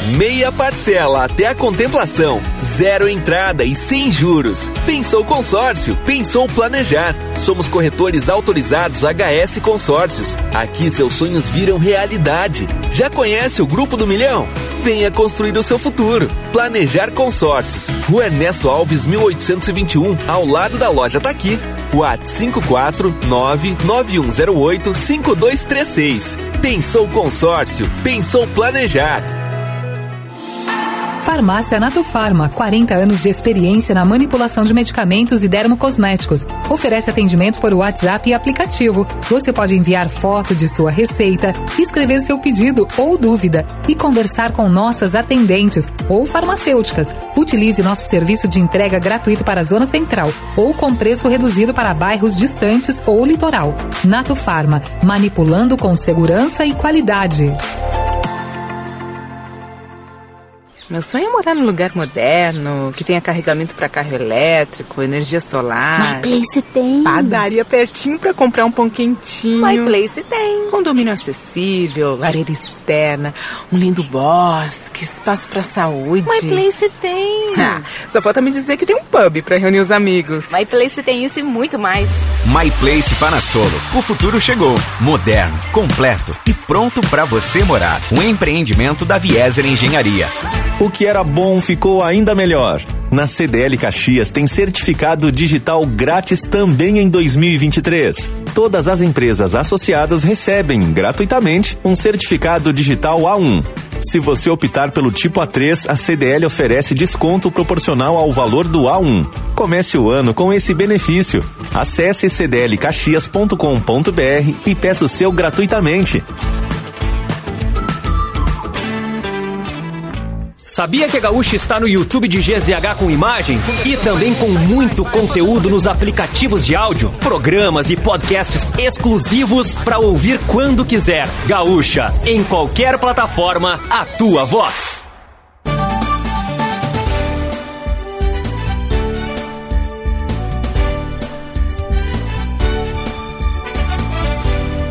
Speaker 28: Meia parcela até a contemplação, zero entrada e sem juros. Pensou consórcio, pensou planejar. Somos corretores autorizados HS Consórcios. Aqui seus sonhos viram realidade. Já conhece o Grupo do Milhão? Venha construir o seu futuro. Planejar Consórcios. Rua Ernesto Alves, 1821, ao lado da loja Taqui. WhatsApp 54991085236. Pensou consórcio, pensou planejar.
Speaker 15: Farmácia Nato Farma, 40 anos de experiência na manipulação de medicamentos e dermocosméticos. Oferece atendimento por WhatsApp e aplicativo. Você pode enviar foto de sua receita, escrever seu pedido ou dúvida e conversar com nossas atendentes ou farmacêuticas. Utilize nosso serviço de entrega gratuito para a Zona Central ou com preço reduzido para bairros distantes ou litoral. Nato Farma, manipulando com segurança e qualidade.
Speaker 29: Meu sonho é morar num lugar moderno, que tenha carregamento para carro elétrico, energia solar.
Speaker 17: My Place tem.
Speaker 29: Padaria pertinho para comprar um pão quentinho.
Speaker 17: My Place tem.
Speaker 29: Condomínio acessível, lareira externa, um lindo bosque, espaço para saúde.
Speaker 17: My Place tem.
Speaker 29: Ah, só falta me dizer que tem um pub para reunir os amigos.
Speaker 17: My Place tem isso e muito mais.
Speaker 30: My Place Panasolo. O futuro chegou. Moderno, completo e pronto para você morar. Um empreendimento da Vieser Engenharia.
Speaker 16: O que era bom ficou ainda melhor. Na CDL Caxias tem certificado digital grátis também em 2023. Todas as empresas associadas recebem gratuitamente um certificado digital A1. Se você optar pelo tipo A3, a CDL oferece desconto proporcional ao valor do A1. Comece o ano com esse benefício. Acesse cdlcaxias.com.br e peça o seu gratuitamente.
Speaker 31: Sabia que a Gaúcha está no YouTube de GZH com imagens e também com muito conteúdo nos aplicativos de áudio, programas e podcasts exclusivos para ouvir quando quiser. Gaúcha, em qualquer plataforma, a tua voz.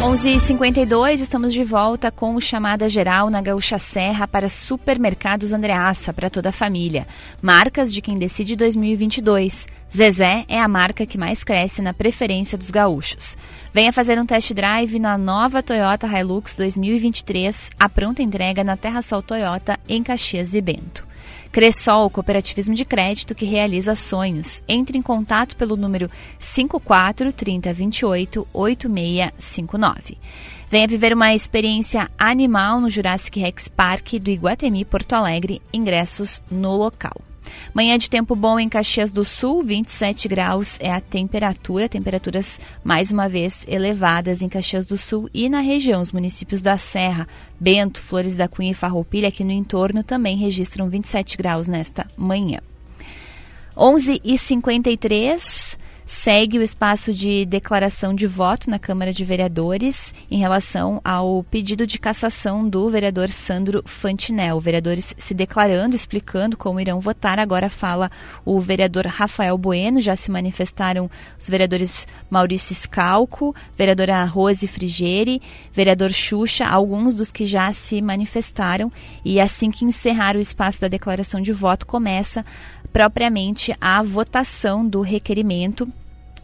Speaker 2: Onze e 52 estamos de volta com o chamada geral na Gaúcha Serra para supermercados Andreaça para toda a família. Marcas de quem decide 2022. Zezé é a marca que mais cresce na preferência dos gaúchos. Venha fazer um test drive na nova Toyota Hilux 2023, a pronta entrega na Terra Sol Toyota em Caxias e Bento. Cressol, cooperativismo de crédito que realiza sonhos. Entre em contato pelo número 54 30 28 8659. Venha viver uma experiência animal no Jurassic Rex Park do Iguatemi Porto Alegre. Ingressos no local. Manhã de tempo bom em Caxias do Sul, 27 graus é a temperatura, temperaturas mais uma vez elevadas em Caxias do Sul e na região, os municípios da Serra, Bento, Flores da Cunha e Farroupilha aqui no entorno também registram 27 graus nesta manhã. 11h53, segue o espaço de declaração de voto na Câmara de Vereadores em relação ao pedido de cassação do vereador Sandro Fantinel. Vereadores se declarando, explicando como irão votar. Agora fala o vereador Rafael Bueno, já se manifestaram os vereadores Maurício Scalco, vereadora Rose Frigeri, vereador Xuxa, alguns dos que já se manifestaram. E assim que encerrar o espaço da declaração de voto, começa propriamente a votação do requerimento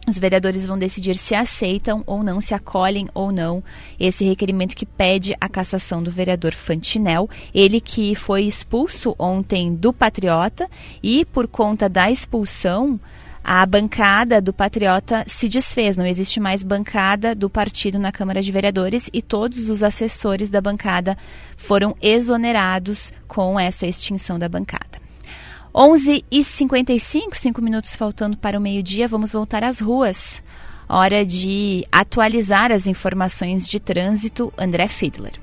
Speaker 2: os vereadores vão decidir se aceitam ou não, se acolhem ou não esse requerimento que pede a cassação do vereador Fantinel, ele que foi expulso ontem do Patriota e por conta da expulsão a bancada do Patriota se desfez, não existe mais bancada do partido na Câmara de Vereadores e todos os assessores da bancada foram exonerados com essa extinção da bancada. 11 e 55, 5 minutos faltando para o meio-dia, vamos voltar às ruas. Hora de atualizar as informações de trânsito. André Fiedler.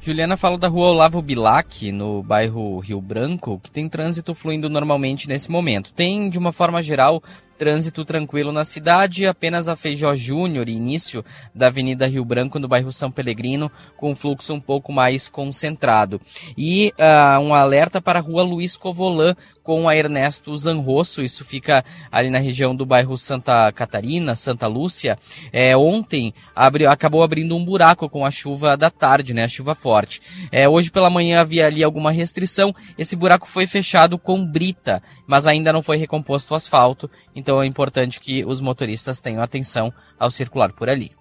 Speaker 6: Juliana fala da rua Olavo Bilac, no bairro Rio Branco, que tem trânsito fluindo normalmente nesse momento. Tem, de uma forma geral, trânsito tranquilo na cidade, apenas a Feijó Júnior, início da Avenida Rio Branco, no bairro São Pelegrino, com fluxo um pouco mais concentrado. E uh, um alerta para a rua Luiz Covolan, com a Ernesto Zanrosso, isso fica ali na região do bairro Santa Catarina, Santa Lúcia. É, ontem abriu, acabou abrindo um buraco com a chuva da tarde, né, a chuva forte. É, hoje pela manhã havia ali alguma restrição, esse buraco foi fechado com brita, mas ainda não foi recomposto o asfalto, então é importante que os motoristas tenham atenção ao circular por ali.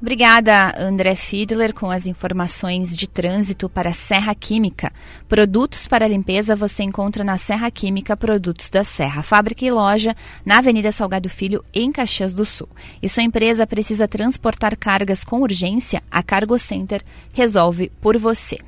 Speaker 2: Obrigada, André Fiedler, com as informações de trânsito para Serra Química. Produtos para limpeza você encontra na Serra Química Produtos da Serra, fábrica e loja na Avenida Salgado Filho, em Caxias do Sul. E sua empresa precisa transportar cargas com urgência, a Cargo Center resolve por você.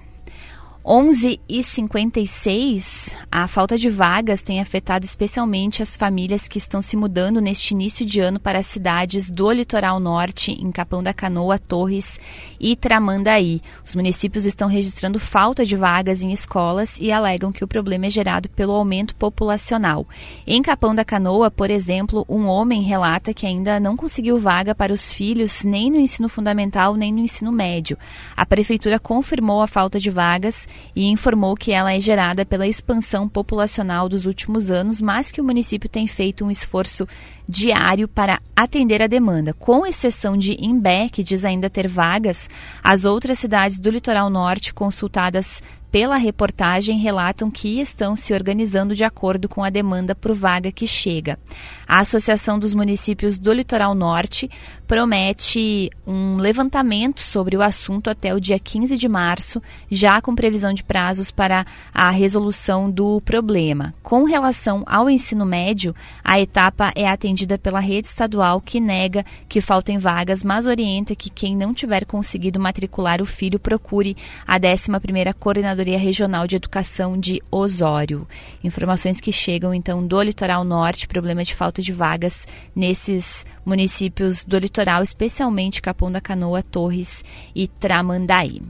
Speaker 2: 11 e 56, a falta de vagas tem afetado especialmente as famílias que estão se mudando neste início de ano para as cidades do litoral norte, em Capão da Canoa, Torres e Tramandaí. Os municípios estão registrando falta de vagas em escolas e alegam que o problema é gerado pelo aumento populacional. Em Capão da Canoa, por exemplo, um homem relata que ainda não conseguiu vaga para os filhos nem no ensino fundamental nem no ensino médio. A prefeitura confirmou a falta de vagas e informou que ela é gerada pela expansão populacional dos últimos anos, mas que o município tem feito um esforço diário para atender a demanda. Com exceção de Imbé, que diz ainda ter vagas, as outras cidades do litoral norte consultadas pela reportagem relatam que estão se organizando de acordo com a demanda por vaga que chega. A Associação dos Municípios do Litoral Norte promete um levantamento sobre o assunto até o dia 15 de março, já com previsão de prazos para a resolução do problema. Com relação ao ensino médio, a etapa é atendida pela rede estadual que nega que faltem vagas, mas orienta que quem não tiver conseguido matricular o filho procure a 11ª Coordenadoria Regional de Educação de Osório. Informações que chegam então do Litoral Norte, problema de falta de vagas nesses municípios do litoral, especialmente Capão da Canoa, Torres e Tramandaí.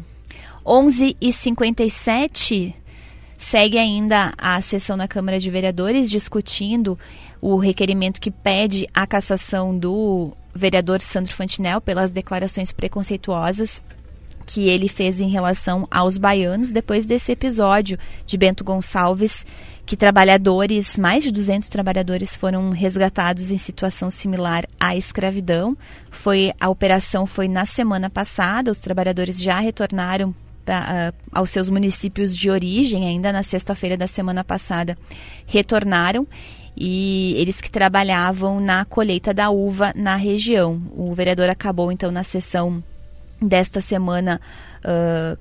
Speaker 2: 11 e 57 segue ainda a sessão na Câmara de Vereadores discutindo o requerimento que pede a cassação do vereador Sandro Fantinel pelas declarações preconceituosas que ele fez em relação aos baianos depois desse episódio de Bento Gonçalves, que trabalhadores, mais de 200 trabalhadores foram resgatados em situação similar à escravidão. Foi a operação foi na semana passada, os trabalhadores já retornaram uh, aos seus municípios de origem, ainda na sexta-feira da semana passada, retornaram e eles que trabalhavam na colheita da uva na região. O vereador acabou então na sessão desta semana uh,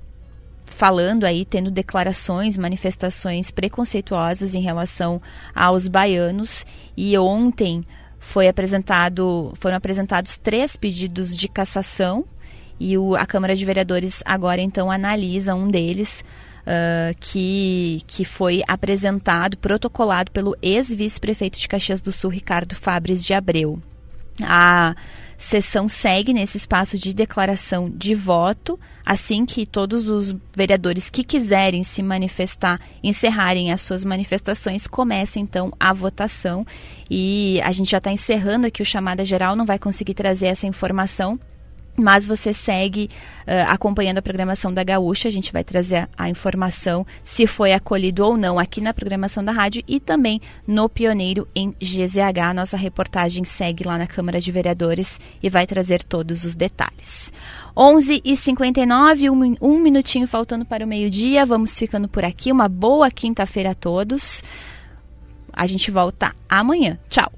Speaker 2: falando aí, tendo declarações, manifestações preconceituosas em relação aos baianos. E ontem foi apresentado, foram apresentados três pedidos de cassação e o, a Câmara de Vereadores agora então analisa um deles. Uh, que, que foi apresentado, protocolado pelo ex-vice-prefeito de Caxias do Sul, Ricardo Fabres de Abreu. A sessão segue nesse espaço de declaração de voto, assim que todos os vereadores que quiserem se manifestar, encerrarem as suas manifestações, começa então a votação. E a gente já está encerrando aqui o chamada geral, não vai conseguir trazer essa informação mas você segue uh, acompanhando a programação da Gaúcha. A gente vai trazer a, a, informação se foi acolhido ou não aqui na programação da rádio e também no Pioneiro em GZH. Nossa reportagem segue lá na Câmara de Vereadores e vai trazer todos os detalhes. 11 e 59 um, um minutinho faltando para o meio-dia. Vamos ficando por aqui. Uma boa quinta-feira a todos. A gente volta amanhã. Tchau.